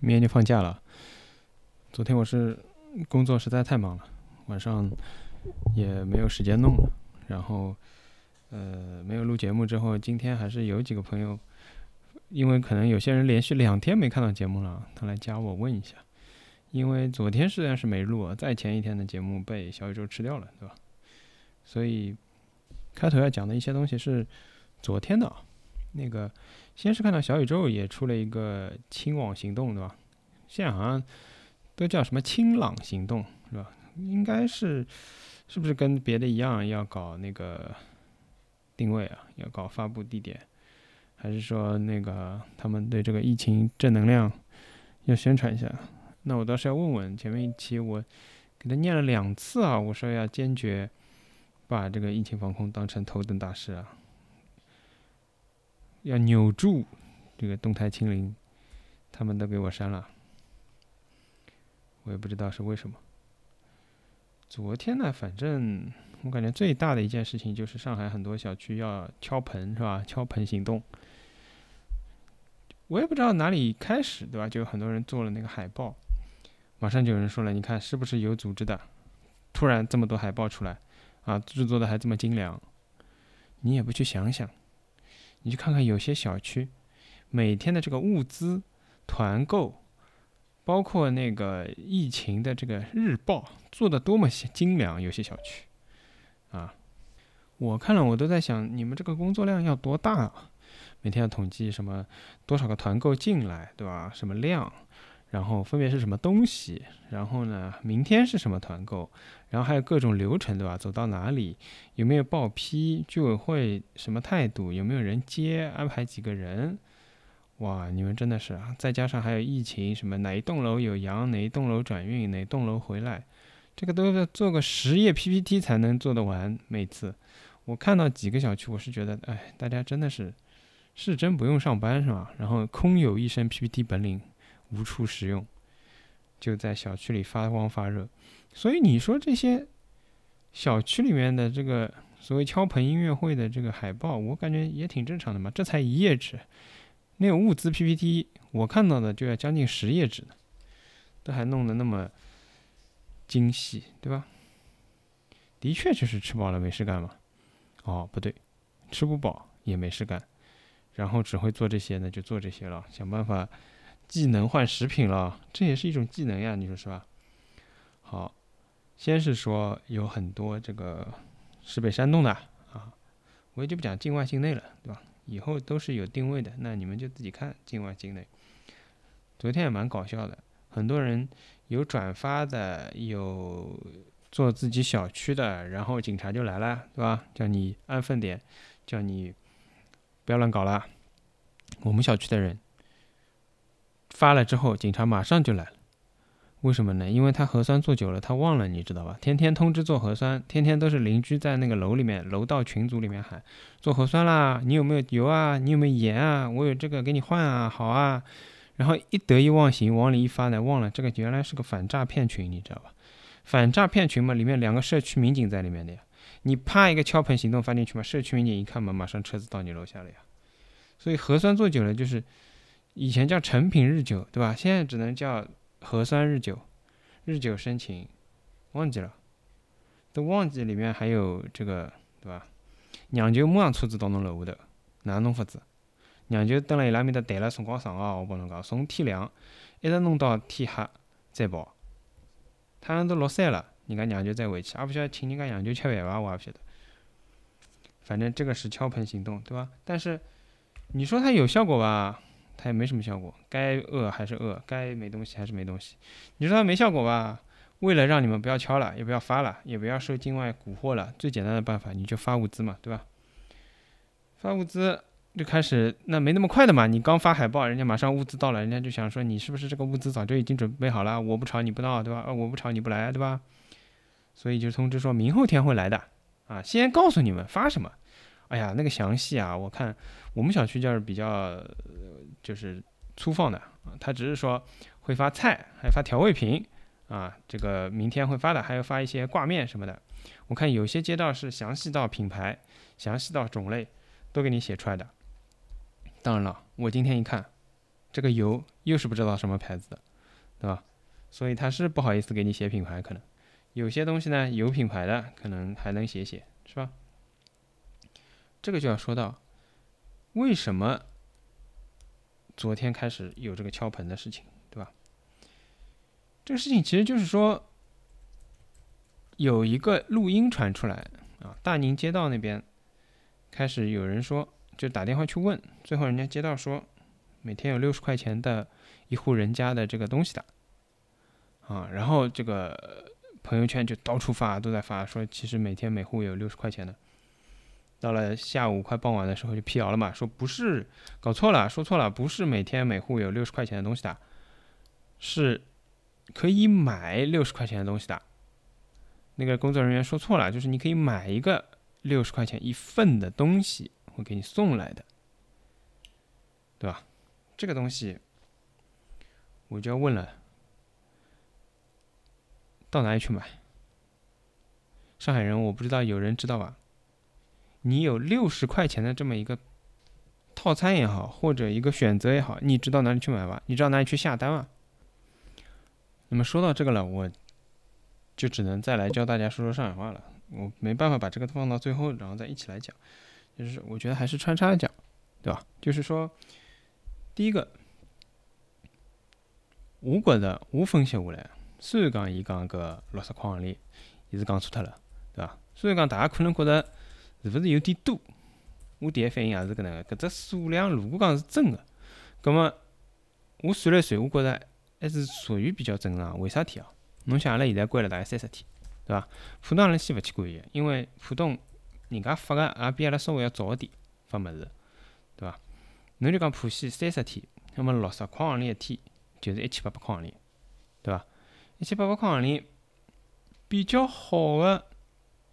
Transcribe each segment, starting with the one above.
明天就放假了。昨天我是工作实在太忙了，晚上也没有时间弄了。然后，呃，没有录节目之后，今天还是有几个朋友，因为可能有些人连续两天没看到节目了，他来加我问一下。因为昨天虽然是没录，在前一天的节目被小宇宙吃掉了，对吧？所以开头要讲的一些东西是昨天的啊。那个先是看到小宇宙也出了一个清网行动，对吧？现在好像。都叫什么“清朗行动”是吧？应该是，是不是跟别的一样要搞那个定位啊？要搞发布地点，还是说那个他们对这个疫情正能量要宣传一下？那我倒是要问问，前面一期我给他念了两次啊，我说要坚决把这个疫情防控当成头等大事啊，要扭住这个动态清零，他们都给我删了。我也不知道是为什么。昨天呢，反正我感觉最大的一件事情就是上海很多小区要敲盆，是吧？敲盆行动。我也不知道哪里开始，对吧？就有很多人做了那个海报，马上就有人说了：“你看是不是有组织的？突然这么多海报出来，啊，制作的还这么精良。你也不去想想，你去看看有些小区每天的这个物资团购。”包括那个疫情的这个日报做的多么精良，有些小区，啊，我看了我都在想，你们这个工作量要多大啊？每天要统计什么多少个团购进来，对吧？什么量，然后分别是什么东西，然后呢，明天是什么团购，然后还有各种流程，对吧？走到哪里，有没有报批，居委会什么态度，有没有人接，安排几个人。哇，你们真的是啊！再加上还有疫情，什么哪一栋楼有阳，哪一栋楼转运，哪栋楼回来，这个都要做个十页 PPT 才能做得完。每次我看到几个小区，我是觉得，哎，大家真的是是真不用上班是吧？然后空有一身 PPT 本领，无处使用，就在小区里发光发热。所以你说这些小区里面的这个所谓敲盆音乐会的这个海报，我感觉也挺正常的嘛。这才一页纸。那个物资 PPT，我看到的就要将近十页纸呢，都还弄得那么精细，对吧？的确就是吃饱了没事干嘛。哦，不对，吃不饱也没事干，然后只会做这些呢，就做这些了，想办法技能换食品了，这也是一种技能呀，你说是吧？好，先是说有很多这个是被煽动的啊，我也就不讲境外境内了，对吧？以后都是有定位的，那你们就自己看境外境内。昨天也蛮搞笑的，很多人有转发的，有做自己小区的，然后警察就来了，对吧？叫你安分点，叫你不要乱搞了。我们小区的人发了之后，警察马上就来了。为什么呢？因为他核酸做久了，他忘了，你知道吧？天天通知做核酸，天天都是邻居在那个楼里面、楼道群组里面喊做核酸啦，你有没有油啊？你有没有盐啊？我有这个给你换啊，好啊。然后一得意忘形，往里一发呢，忘了这个原来是个反诈骗群，你知道吧？反诈骗群嘛，里面两个社区民警在里面的呀。你啪一个敲盆行动发进去嘛，社区民警一看嘛，马上车子到你楼下了呀。所以核酸做久了就是以前叫成品日久，对吧？现在只能叫。核酸日久，日久生情，忘记了，都忘记里面还有这个，对吧？娘舅马上车子到侬楼下头，哪弄法子？娘舅等了伊拉面搭待了辰光长哦，我帮侬讲，从天亮一直弄到天黑再跑，太阳都落山了，人家娘舅再回去，也不晓得请人家娘舅吃饭伐？我也不晓得。反正这个是敲盆行动，对吧？但是你说它有效果吧？它也没什么效果，该饿还是饿，该没东西还是没东西。你说它没效果吧？为了让你们不要敲了，也不要发了，也不要受境外蛊惑了，最简单的办法你就发物资嘛，对吧？发物资就开始，那没那么快的嘛。你刚发海报，人家马上物资到了，人家就想说你是不是这个物资早就已经准备好了？我不吵你不闹，对吧？呃，我不吵你不来，对吧？所以就通知说明后天会来的啊，先告诉你们发什么。哎呀，那个详细啊，我看我们小区就是比较。就是粗放的啊，他只是说会发菜，还发调味品啊，这个明天会发的，还要发一些挂面什么的。我看有些街道是详细到品牌，详细到种类，都给你写出来的。当然了，我今天一看，这个油又是不知道什么牌子的，对吧？所以他是不好意思给你写品牌，可能有些东西呢有品牌的可能还能写写，是吧？这个就要说到为什么昨天开始有这个敲盆的事情，对吧？这个事情其实就是说有一个录音传出来啊，大宁街道那边开始有人说，就打电话去问，最后人家街道说每天有六十块钱的一户人家的这个东西的。啊，然后这个朋友圈就到处发，都在发，说其实每天每户有六十块钱的。到了下午快傍晚的时候就辟谣了嘛，说不是，搞错了，说错了，不是每天每户有六十块钱的东西的，是可以买六十块钱的东西的。那个工作人员说错了，就是你可以买一个六十块钱一份的东西，我给你送来的，对吧？这个东西我就要问了。到哪里去买？上海人，我不知道有人知道吧？你有六十块钱的这么一个套餐也好，或者一个选择也好，你知道哪里去买吧？你知道哪里去下单吗？那么说到这个了，我就只能再来教大家说说上海话了。我没办法把这个放到最后，然后再一起来讲。就是我觉得还是穿插讲，对吧？就是说，第一个，我觉得我分析下来。虽然讲伊讲搿六十块行钿，伊是讲错脱了，对吧？虽然讲大家可能觉得是勿是有点多，我第一反应也是搿能个。搿只数量如果讲是真个，葛末我算了算，我觉着还是属于比较正常。为啥体啊？侬想阿拉现在关了大概三十天，对伐？浦东阿拉先勿去管伊，因为浦东人家发个也比阿拉稍微要早点发物事，对伐？侬就讲浦西三十天，那么六十块行钿一天就是一千八百块行钿，对伐？一千八百块行钿，比较好的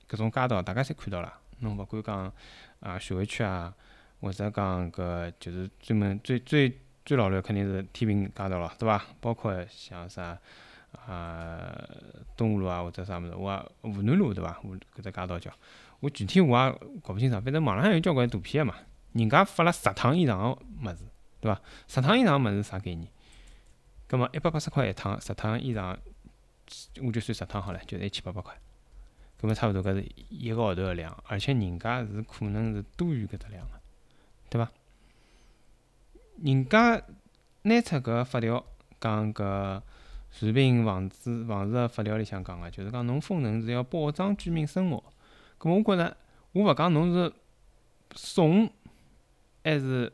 搿种街道，大家侪看到了。侬勿管讲啊，徐汇区啊，或者讲搿就是专门最最最老的，肯定是天平街道了，对伐？包括像啥啊东湖路啊，或者啥物事，我湖南路对伐？我搿只街道叫，我具体我也搞勿清爽。反正网浪向有交关图片个嘛，人家发了十趟以上个物事，对伐？十趟以上物事啥概念？葛末一百八十块一趟，十趟以上。我就算十趟好了，就是一千八百块，搿么差勿多搿是一个号头个量，而且人家是可能是多于搿只量个，对伐？人家拿出搿法条讲搿传品防止防治个法条里向讲个，就是讲侬封城是要保障居民生活。搿么我觉着，我勿讲侬是送还是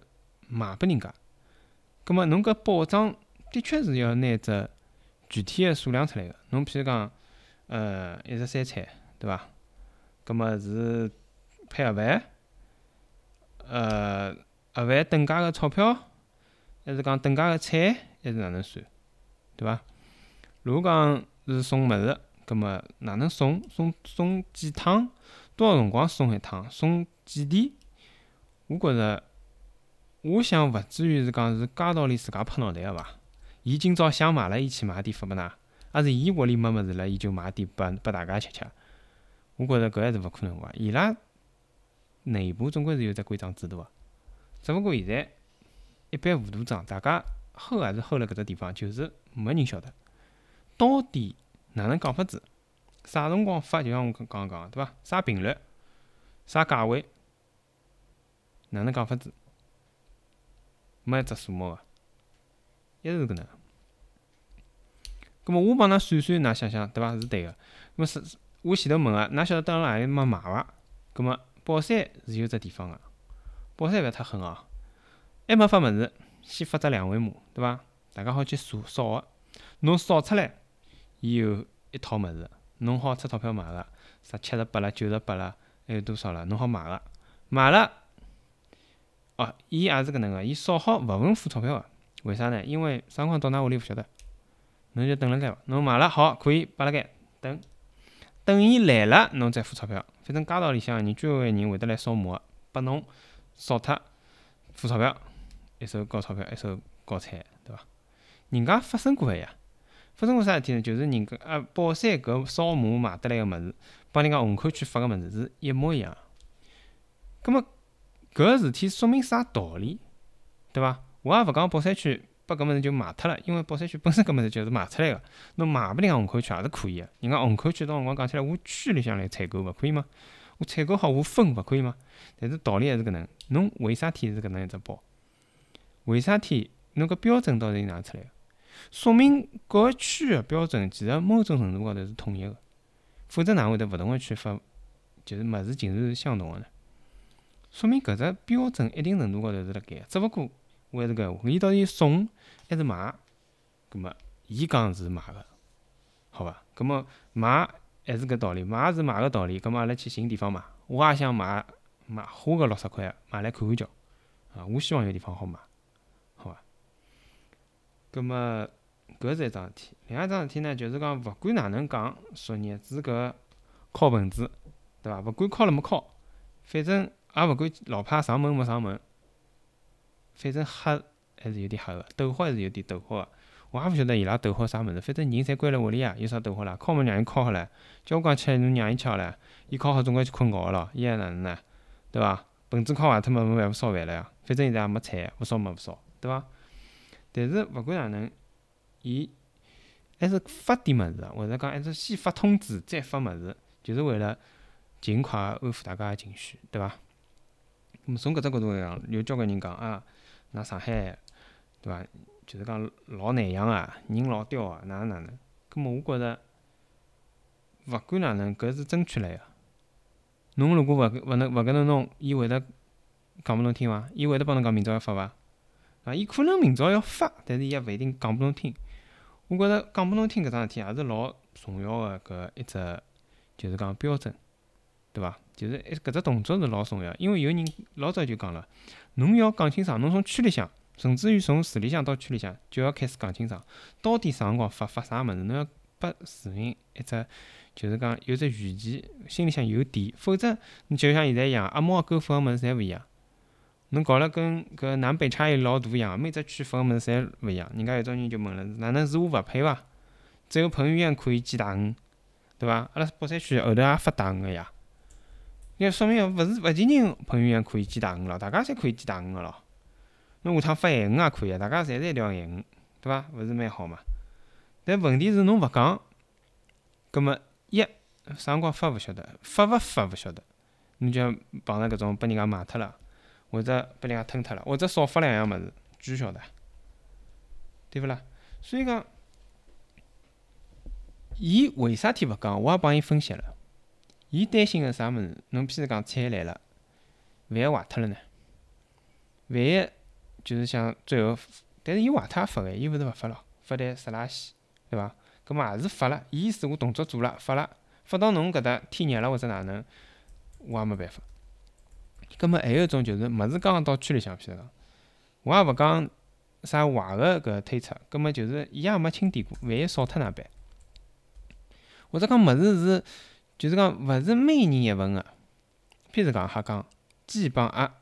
卖拨人家，搿么侬搿保障的确是要拿只。具体个数量出来个，侬譬如讲，呃，一日三餐，对伐？葛末是配盒饭，呃，盒饭等价个钞票，还是讲等价个菜，还是哪能算，对伐？如果讲是送物事，葛末哪能送？送送几趟？多少辰光送一趟？送几钿？我觉着，我想勿至于是讲是街道里自家拍脑袋个伐？伊今朝想买了，伊去买点发拨㑚，还是伊屋里没物事了，伊就买点拨拨大家吃吃。我觉着搿还是勿可能个，伊拉内部总归是有只规章制度个。只勿过现在一般糊涂账，大家吼还是吼辣搿只地方，就是没人晓得到底哪能讲法子，啥辰光发，就像我刚刚讲个对伐？啥频率，啥价位，哪能讲法子，没一只数目个。一直是搿能，葛末我帮㑚算算，㑚想想对伐？是对个。葛末是，我前头问个，㑚晓得蹲辣何里没买伐？葛末宝山是有只地方个，宝山勿要太狠哦，还没发物事，先发只两维码，对伐？大家好去扫扫个，侬扫出来，伊有一套物事，侬好出钞票买个，啥七十八了、九十八了，还有多少了？侬好买个，买了，哦，伊也是搿能个，伊扫好勿问付钞票个。为啥呢？因为啥辰光到㑚屋里勿晓得，侬就等辣盖伐？侬买了好，可以摆辣盖等，等伊来了，侬再付钞票。反正街道里向人，居委会人会得来扫墓，拨侬扫脱，付钞票，一手交钞票，一手交菜，对伐？人家发生过个呀，发生过啥事体呢？就是人家啊，宝山搿扫墓买得来个物事，帮人家虹口区发个物事是一模一样。葛末搿事体说明啥道理？对伐？我也勿讲宝山区把搿物事就卖脱了，因为宝山区本身搿物事就是卖出来个，侬卖勿定虹口区也是可以个。人家虹口区到辰光讲起来，我区里向来采购勿可以吗？我采购好我分勿可以吗？但是道理还是搿能，侬为啥体是搿能一只包？为啥体侬搿标准到底是哪出来个？说明各个区个标准其实某种程度高头是统一个，否则哪会得勿同个区发就是物事竟然是相同个呢？说明搿只标准一定程度高头是辣盖，只勿过还是搿，伊到底送还是买？葛末伊讲是买个，好伐？葛末买还是搿道理，买是买个道理。葛末阿拉去寻地方买，我也想买买花个六十块买来看看叫，啊，我希望有地方好买，好伐？葛末搿是一桩事体，另外一桩事体呢，就是讲勿管哪能讲，昨日子搿敲盆子，对伐？勿管敲了没敲，反正。也勿管老派上门没上门，反正黑还是有点黑个，抖好还是有点抖好个。我也勿晓得伊拉抖好啥物事，反正人侪关辣屋里啊，有啥抖好啦？敲门让伊敲好唻，叫我讲起来侬让伊吃好唻，伊敲好总归去困觉个咯，伊还哪能呢？对伐？盆子敲坏脱嘛，没办法烧饭了呀。反正现在也没菜，勿烧嘛勿烧，对伐？但是勿管哪能，伊还是发点物事，或者讲还是先发通知再发物事，就是为了尽快安抚大家个情绪，对伐？从搿只角度来讲，有交关人讲啊，㑚上海，对伐？就是讲老难养啊，人老刁啊，哪能哪能？葛末我觉着，勿管哪能，搿是争取来个。侬如果勿勿能勿搿能弄，伊会得讲拨侬听伐？伊会得帮侬讲明朝要发伐？啊，伊可能明朝要发，但是伊也勿一定讲拨侬听。我觉着讲拨侬听搿桩事体也是老重要个搿一只，就是讲标准。对伐？就是搿只动作是老重要，因为有人老早就讲了，侬要讲清爽，侬从区里向，甚至于从市里向到区里向，就要开始讲清爽，到底啥辰光发发啥物事，侬要拨市民一只，就是讲有只预期，心里向有底，否则你就像现在一样，阿猫阿狗发个物事侪勿一样，侬搞了跟搿南北差异老大一样，每只区分个物事侪勿一样，人家有种人就问了，哪能是我勿配伐？只有彭于晏可以寄大鱼，对伐？阿拉北山区后头也发大鱼个呀。那说明勿是勿仅仅彭于晏可以寄大鱼了，大家侪可以寄大鱼个咯。侬下趟发咸鱼也可以，大家侪是一条咸鱼，对伐？勿是蛮好嘛？但问题是侬勿讲，葛末一啥辰光发勿晓得，发勿发勿晓得，侬就碰着搿种拨人家卖脱了，或者拨人家吞脱了，或者少发两样物事，据晓得，对勿啦？所以讲，伊为啥体勿讲？我也帮伊分析了。伊担心个啥物事？侬譬如讲菜来了，万一坏脱了呢？万一就是想最后，但是伊坏脱也发个，伊勿是勿发咯，发台湿垃圾，对伐？搿么也是发了，意思我动作做了，发了，发到侬搿搭天热了或者哪能，我也没办法。搿么还有一种就是物事刚刚到区里向，譬如讲，我也勿讲啥坏个搿推测，搿么就是伊也没清点过，万一少脱哪办？或者讲物事是。就是讲，勿是每人一份个。譬如讲，哈讲鸡帮鸭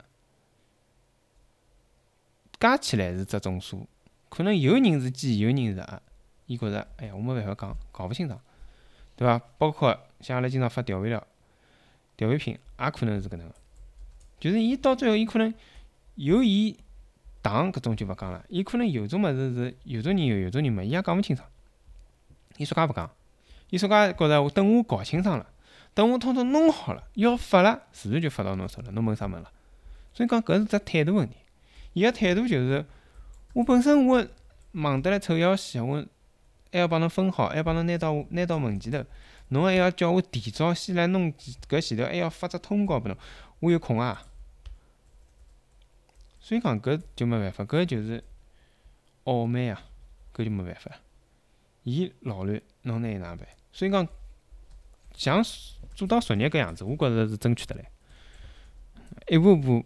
加起来是只总数，可能有人是鸡，有人是鸭。伊觉着，哎呀，我没办法讲，搞勿清爽，对伐？包括像阿拉经常发调味料、调味品，也可能是搿能个。就是伊到最后，伊可能有盐、糖搿种就勿讲了。伊可能有种物事是有种人有，有种人没，伊也讲勿清爽。伊说介勿讲？伊说介觉着，等我搞清爽了，等我统统弄好了，要发了，自然就发到侬手了。侬问啥问了？所以讲，搿是只态度问题。伊个态度就是，我本身我忙得来臭要死，我还要帮侬分好，还要帮侬拿到拿到门前头，侬还要叫我提早先来弄搿前头，还要发只通告拨侬，我有空啊？所以讲，搿就没办法，搿就是傲慢啊，搿就没办法。伊老乱，侬拿伊哪办？所以讲，像做到昨日搿样子，我觉着是争取得来。一步步，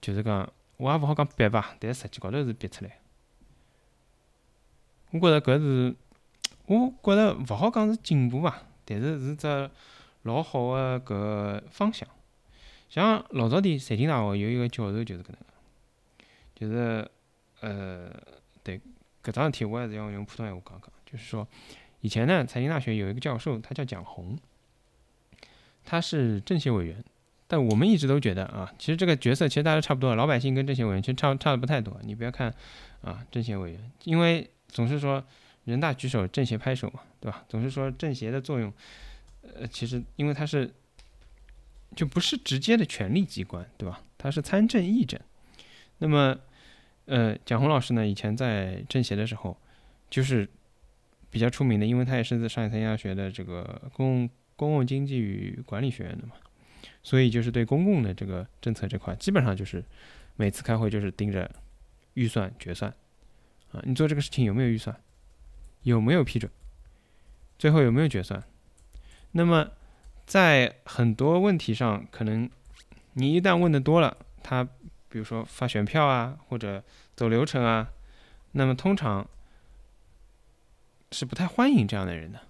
就是讲，我也勿好讲逼吧，但实际高头是逼出来。我觉着搿是，我觉着勿好讲是进步伐，但是是只老好个搿方向。像老早点财经大学有一个教授就是搿能，就是呃，对搿桩事体，我还是要用普通闲话讲讲，就是说。以前呢，财经大学有一个教授，他叫蒋红，他是政协委员，但我们一直都觉得啊，其实这个角色其实大家差不多，老百姓跟政协委员其实差差的不太多。你不要看啊，政协委员，因为总是说人大举手，政协拍手嘛，对吧？总是说政协的作用，呃，其实因为它是就不是直接的权力机关，对吧？它是参政议政。那么，呃，蒋红老师呢，以前在政协的时候，就是比较出名的，因为他也是在上海财经大学的这个公公共经济与管理学院的嘛。所以就是对公共的这个政策这块，基本上就是每次开会就是盯着预算决算啊，你做这个事情有没有预算，有没有批准，最后有没有决算？那么在很多问题上，可能你一旦问的多了，他比如说发选票啊，或者走流程啊，那么通常是不太欢迎这样的人的。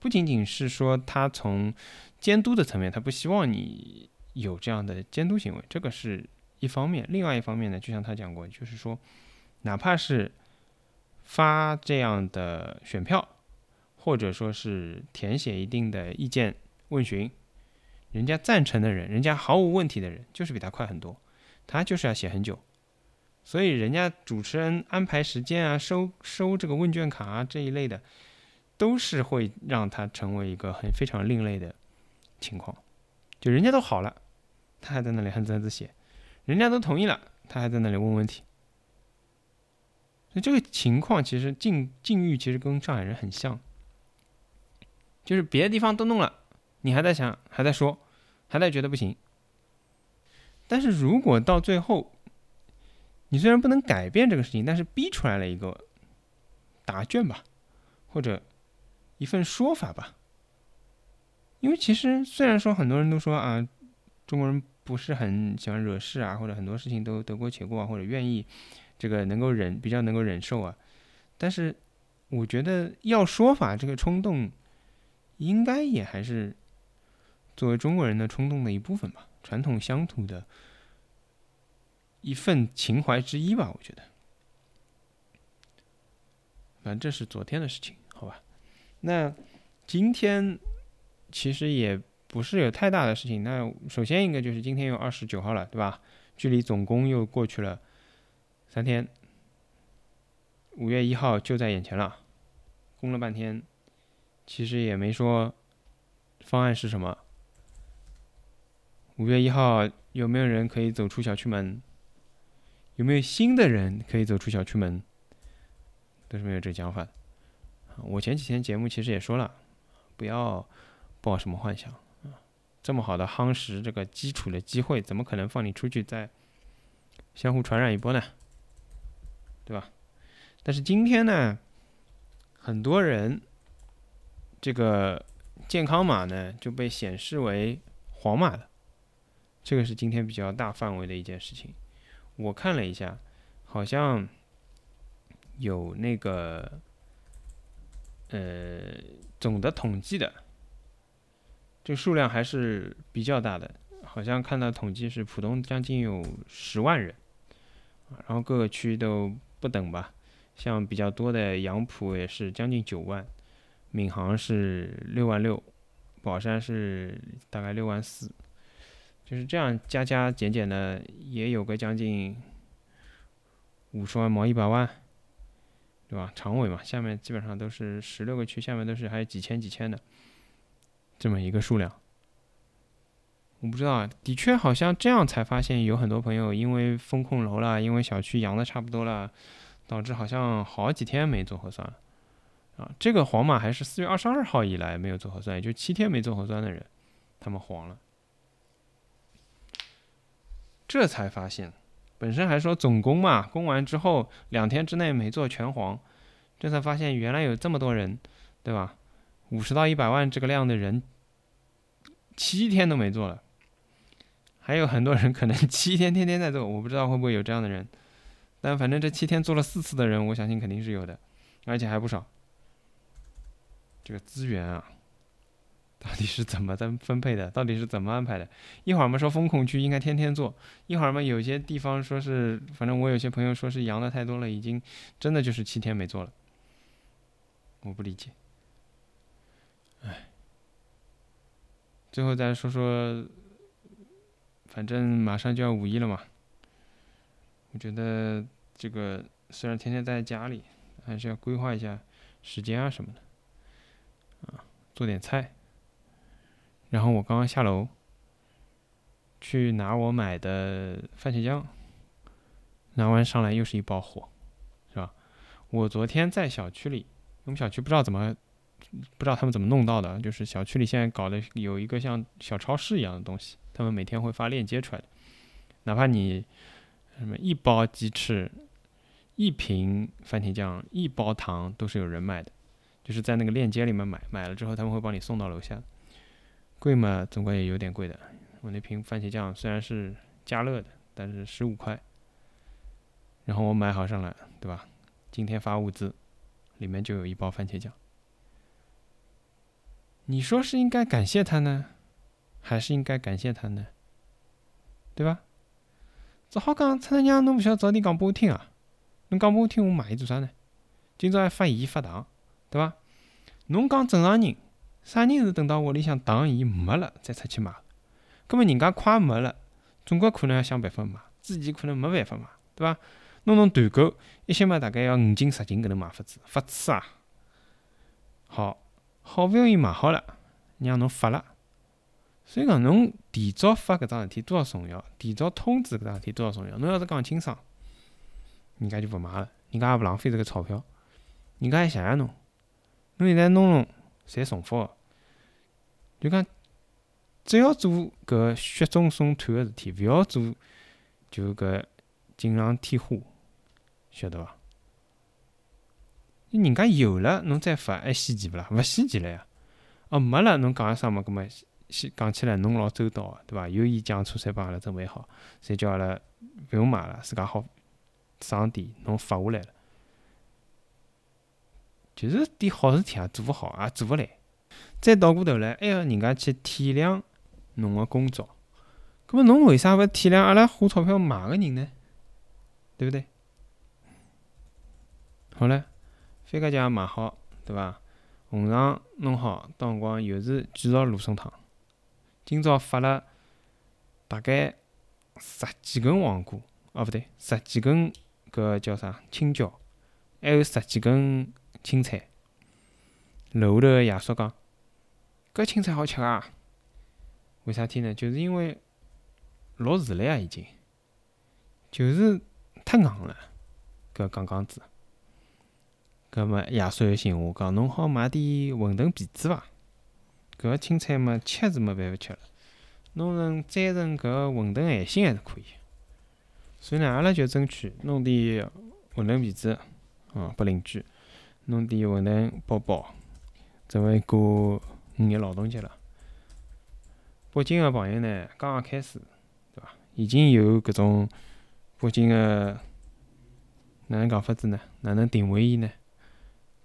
不仅仅是说他从监督的层面，他不希望你有这样的监督行为，这个是一方面。另外一方面呢，就像他讲过，就是说，哪怕是发这样的选票，或者说是填写一定的意见问询，人家赞成的人，人家毫无问题的人，就是比他快很多，他就是要写很久。所以人家主持人安排时间啊，收收这个问卷卡啊这一类的。都是会让他成为一个很非常另类的情况，就人家都好了，他还在那里哼哧哼哧写，人家都同意了，他还在那里问问题，所以这个情况其实境境遇其实跟上海人很像，就是别的地方都弄了，你还在想，还在说，还在觉得不行，但是如果到最后，你虽然不能改变这个事情，但是逼出来了一个答卷吧，或者。一份说法吧，因为其实虽然说很多人都说啊，中国人不是很喜欢惹事啊，或者很多事情都得过且过啊，或者愿意这个能够忍，比较能够忍受啊，但是我觉得要说法这个冲动，应该也还是作为中国人的冲动的一部分吧，传统乡土的一份情怀之一吧，我觉得。反正这是昨天的事情，好吧。那今天其实也不是有太大的事情。那首先一个就是今天又二十九号了，对吧？距离总攻又过去了三天，五月一号就在眼前了。攻了半天，其实也没说方案是什么。五月一号有没有人可以走出小区门？有没有新的人可以走出小区门？都是没有这讲法的。我前几天节目其实也说了，不要抱什么幻想啊！这么好的夯实这个基础的机会，怎么可能放你出去再相互传染一波呢？对吧？但是今天呢，很多人这个健康码呢就被显示为黄码的，这个是今天比较大范围的一件事情。我看了一下，好像有那个。呃，总的统计的这数量还是比较大的，好像看到统计是浦东将近有十万人，然后各个区都不等吧，像比较多的杨浦也是将近九万，闵行是六万六，宝山是大概六万四，就是这样加加减减的也有个将近五十万毛一百万。对吧？常委嘛，下面基本上都是十六个区，下面都是还有几千几千的这么一个数量。我不知道啊，的确好像这样才发现有很多朋友因为风控楼了，因为小区阳的差不多了，导致好像好几天没做核酸啊。这个黄码还是四月二十二号以来没有做核酸，也就七天没做核酸的人，他们黄了，这才发现。本身还说总攻嘛，攻完之后两天之内没做全黄，这才发现原来有这么多人，对吧？五十到一百万这个量的人，七天都没做了，还有很多人可能七天天天在做，我不知道会不会有这样的人，但反正这七天做了四次的人，我相信肯定是有的，而且还不少。这个资源啊。到底是怎么的分配的？到底是怎么安排的？一会儿嘛说风控区应该天天做，一会儿嘛有些地方说是，反正我有些朋友说是阳的太多了，已经真的就是七天没做了。我不理解。哎，最后再说说反正马上就要五一了嘛，我觉得这个虽然天天在家里，还是要规划一下时间啊什么的，啊，做点菜。然后我刚刚下楼去拿我买的番茄酱，拿完上来又是一包货，是吧？我昨天在小区里，我们小区不知道怎么。不知道他们怎么弄到的，就是小区里现在搞的有一个像小超市一样的东西，他们每天会发链接出来，哪怕你什么一包鸡翅、一瓶番茄酱、一包糖都是有人买的，就是在那个链接里面买，买了之后他们会帮你送到楼下，贵嘛，总归也有点贵的。我那瓶番茄酱虽然是加热的，但是十五块，然后我买好上来，对吧？今天发物资，里面就有一包番茄酱。你说是应该感谢他呢，还是应该感谢他呢？对吧？只好讲，陈大娘，侬勿晓早点讲拨我听啊！侬讲拨我听，我买伊做啥呢？今朝还发盐发糖，对伐？侬讲正常人，啥人是等到屋里向糖盐没了再出去买？葛末人家快没了，总归可能要想办法买，之前可能没办法买，对伐？弄弄团购，一些嘛大概要五斤十斤搿能买法子，法子啊！好。好不容易买好了，让侬发了，所以讲侬提早发搿桩事体多少重要，提早通知搿桩事体多少重要。侬要是讲清爽，人家就勿买了，人家也勿浪费这个钞票，人家还谢谢侬。侬现在弄弄，侪重复个，就讲只要做搿雪中送炭个事体，勿要做就搿锦上添花，晓得伐？人家有了，侬再发还稀奇勿啦？勿稀奇了呀。哦，没了，侬讲啥嘛？搿么先讲起来，侬老周到个，对伐？有盐酱醋侪帮阿拉准备好，侪叫阿拉勿用买了，自家好上点，侬发下来了。就是点好事体也做勿好，也做勿来。再倒过头来，还要人家去体谅侬个工作。搿么侬为啥勿体谅阿拉花钞票买个人呢？对勿对？好了。番茄酱买好，对伐？红肠弄好，到辰光又是继续芦笋汤。今朝发了大概十几根黄瓜，哦，勿对，十几根搿叫啥青椒，还有十几根青菜。楼下头个爷叔讲：“搿青菜好吃啊？为啥体呢？就是因为落树了呀，已经，就是太硬了，搿杠杠子。”搿么爷叔又寻我讲，侬好买点馄饨皮子伐？搿青菜嘛，吃是没办法吃了，弄成粘成搿馄饨馅心还是可以。所以呢，阿拉就争取弄点馄饨皮子，哦，拨邻居，弄点馄饨包包，准备过五一劳动节了。北京个朋友呢，刚刚开始，对伐？已经有搿种北京个哪能讲法子呢？哪能定位伊呢？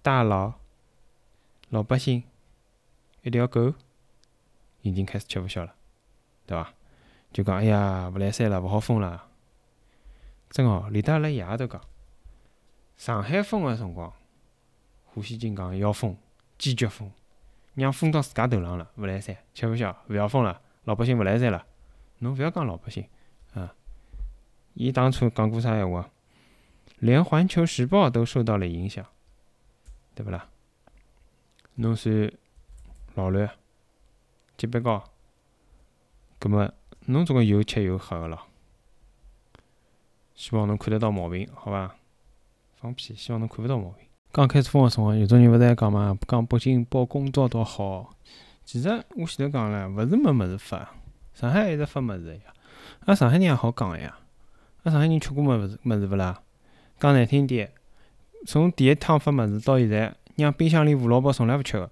大佬、老百姓，一条狗已经开始吃勿消了，对伐？就讲哎呀，勿来三了，勿好封了。真好连得阿拉爷都讲，上海封个辰光，胡锡进讲要封，坚决封，让封到自家头浪了，勿来三，吃勿消，勿要封了，老百姓勿来三了。侬勿要讲老百姓啊，伊当初讲过啥闲话？连《环球时报》都受到了影响。对勿啦？侬算老卵，级别高，葛末侬总归有吃有喝个咯。希望侬看得到毛病，好伐？放屁！希望侬看勿到毛病。刚开始封个辰光，有种人勿是还讲嘛，讲北京报工作倒好。其实我前头讲了，勿是没物事发，上海一直发物事呀。阿上海人也好讲个呀。阿上海人吃过物事物事勿啦？讲难听点。从第一趟发物事到现在，让冰箱里胡萝卜从来勿吃个。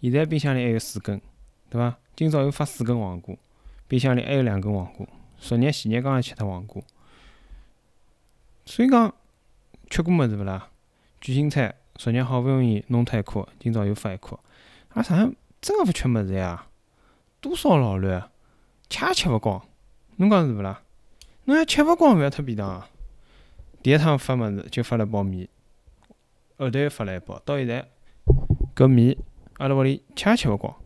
现在冰箱里还有四根，对伐？今朝又发四根黄瓜，冰箱里还有两根黄瓜。昨日前日刚刚吃脱黄瓜，所以讲吃过物事勿啦？卷心菜昨日好勿容易弄脱一颗，今朝又发一颗。阿上海真个勿缺物事呀？多少老卵，吃也吃勿光。侬讲是勿啦？侬要吃勿光，勿要太便当啊！第一趟发物事就发了包米。后头又发了一包，到现在搿米阿拉屋里吃也吃勿光。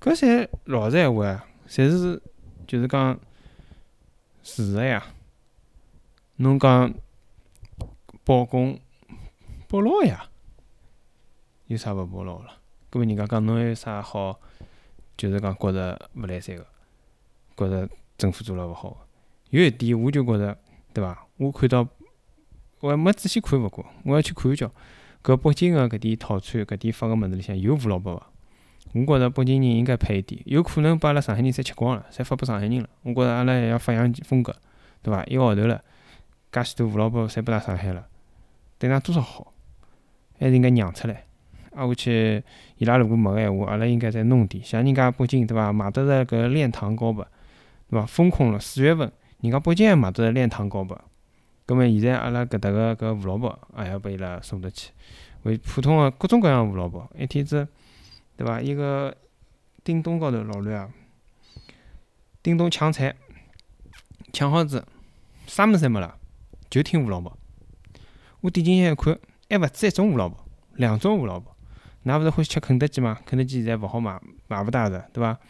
搿侪老实闲话啊，侪是就是讲事实呀。侬讲包公保牢呀，有啥勿包牢了？搿么人家讲侬还有啥好？就是讲觉着勿来三个，觉着政府做了勿好。有一点，我就觉着，对伐？我看到，我还没仔细看勿过，我要去看一叫。搿北京个搿点套餐，搿点发个物事里向有胡萝卜伐？我觉着北京人应该配一点，有可能把阿拉上海人侪吃光了，侪发拨上海人了。我觉着阿拉还要发扬风格，对伐？一个号头了。介许多胡萝卜侪拨㑚上海了，对㑚多少好？还是应该让出来。挨下去，伊拉如果没个闲话，阿拉应该再弄点。像人家北京对伐？买得着搿炼糖糕白，对伐？封控了四月份，人家北京还买得着炼糖糕白。葛末现在阿拉搿搭个搿胡萝卜也要拨伊拉送得去。为普通个各种各样胡萝卜，一天子，对伐？一个叮咚高头老乱啊！叮咚抢菜，抢好子，啥物事侪没了。就听胡萝卜，我点进去一看，还勿止一种胡萝卜，两种胡萝卜。㑚勿是欢喜吃肯德基吗？肯德基现在勿好买，买勿大着，对伐？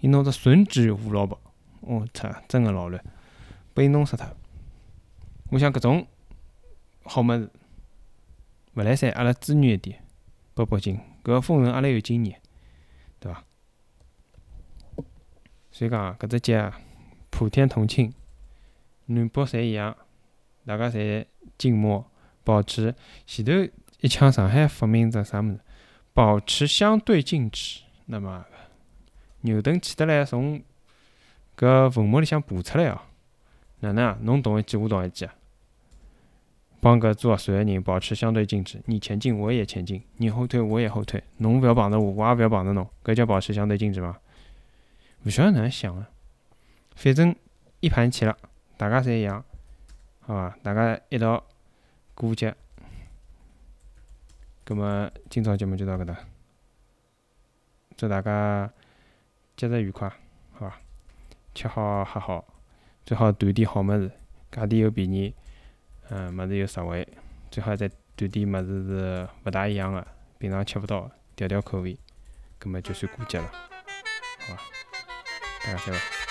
伊弄只吮指胡萝卜，我操，真个老乱，被伊弄死脱。我想搿种好物事，勿来三，阿拉支援一点，拨北京。搿个封城阿拉有经验，对伐？所以讲搿只节，普天同庆，南北侪一样。大家侪静默，保持前头一枪，上海发明只啥物事？保持相对静止。那么牛顿起得来从搿坟墓里向爬出来哦，哪能啊？侬动一记，我动一记啊？帮搿做核酸个人保持相对静止，你前进我也前进，你后退我也后退，侬勿要碰着我，我也勿要碰着侬，搿叫保持相对静止吗？勿晓得哪能想个，反正一盘棋了，大家侪一样。好伐？大家一道过节，葛末今朝节目就到搿搭，祝大家节日愉快，好伐？吃好喝好，最好囤点好物事，价钿又便宜，嗯，物事又实惠，最好再囤点物事是勿大一样个，平常吃勿到，调调口味，葛末就算过节了，好伐？大家再会。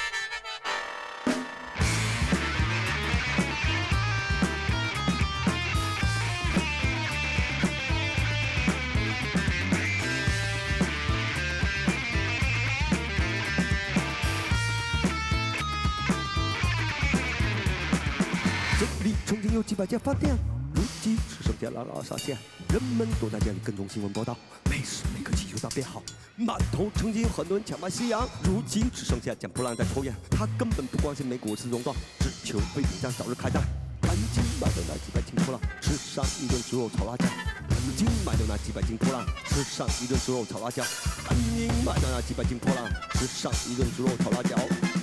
几百间饭店，如今只剩下朗朗上线。人们都在这里跟踪新闻报道，每时每刻气球在变好。码头曾经有很多人抢卖夕阳，如今只剩下捡破烂在抽烟。他根本不关心美股是熔断，只求废品站早日开战。赶紧买掉那几百斤破烂，吃上一顿猪肉炒辣椒。赶紧买掉那几百斤破烂，吃上一顿猪肉炒辣椒。赶紧买掉那几百斤破烂，吃上一顿猪肉炒辣椒。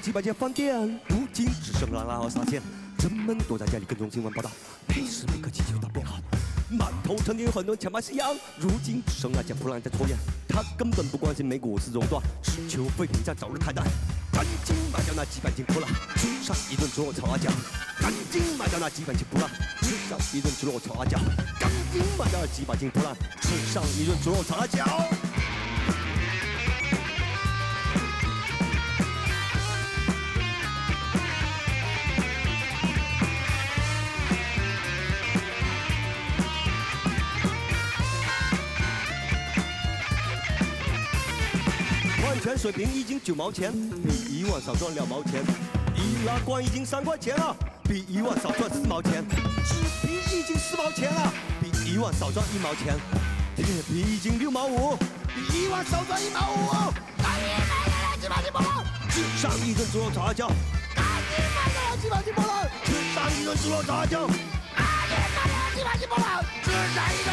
几百间饭店，如今只剩拉拉和沙县。人们躲在家里跟踪新闻报道，每时每刻祈求它变好。码头曾经有很多人抢卖夕阳，如今只剩那捡破烂在抽烟。他根本不关心美股是熔断，只求废品站早日开单。赶紧卖掉那几百斤破烂，吃上一顿猪肉炒辣椒。赶紧卖掉那几百斤破烂，吃上一顿猪肉炒辣椒。赶紧卖掉那几百斤破烂，吃上一顿猪肉炒辣椒。水瓶一斤九毛钱，比一万少赚两毛钱。易拉罐一斤三块钱了，比一万少赚四毛钱。纸皮一斤四毛钱了，比一万少赚一毛钱。铁皮一斤六毛五，比一万少赚一毛五。赶紧买了几把金波浪，吃上一顿猪肉炒辣椒。赶紧买了几把金波浪，吃上一顿猪肉炒辣椒。赶紧买了几把金波浪，吃上一顿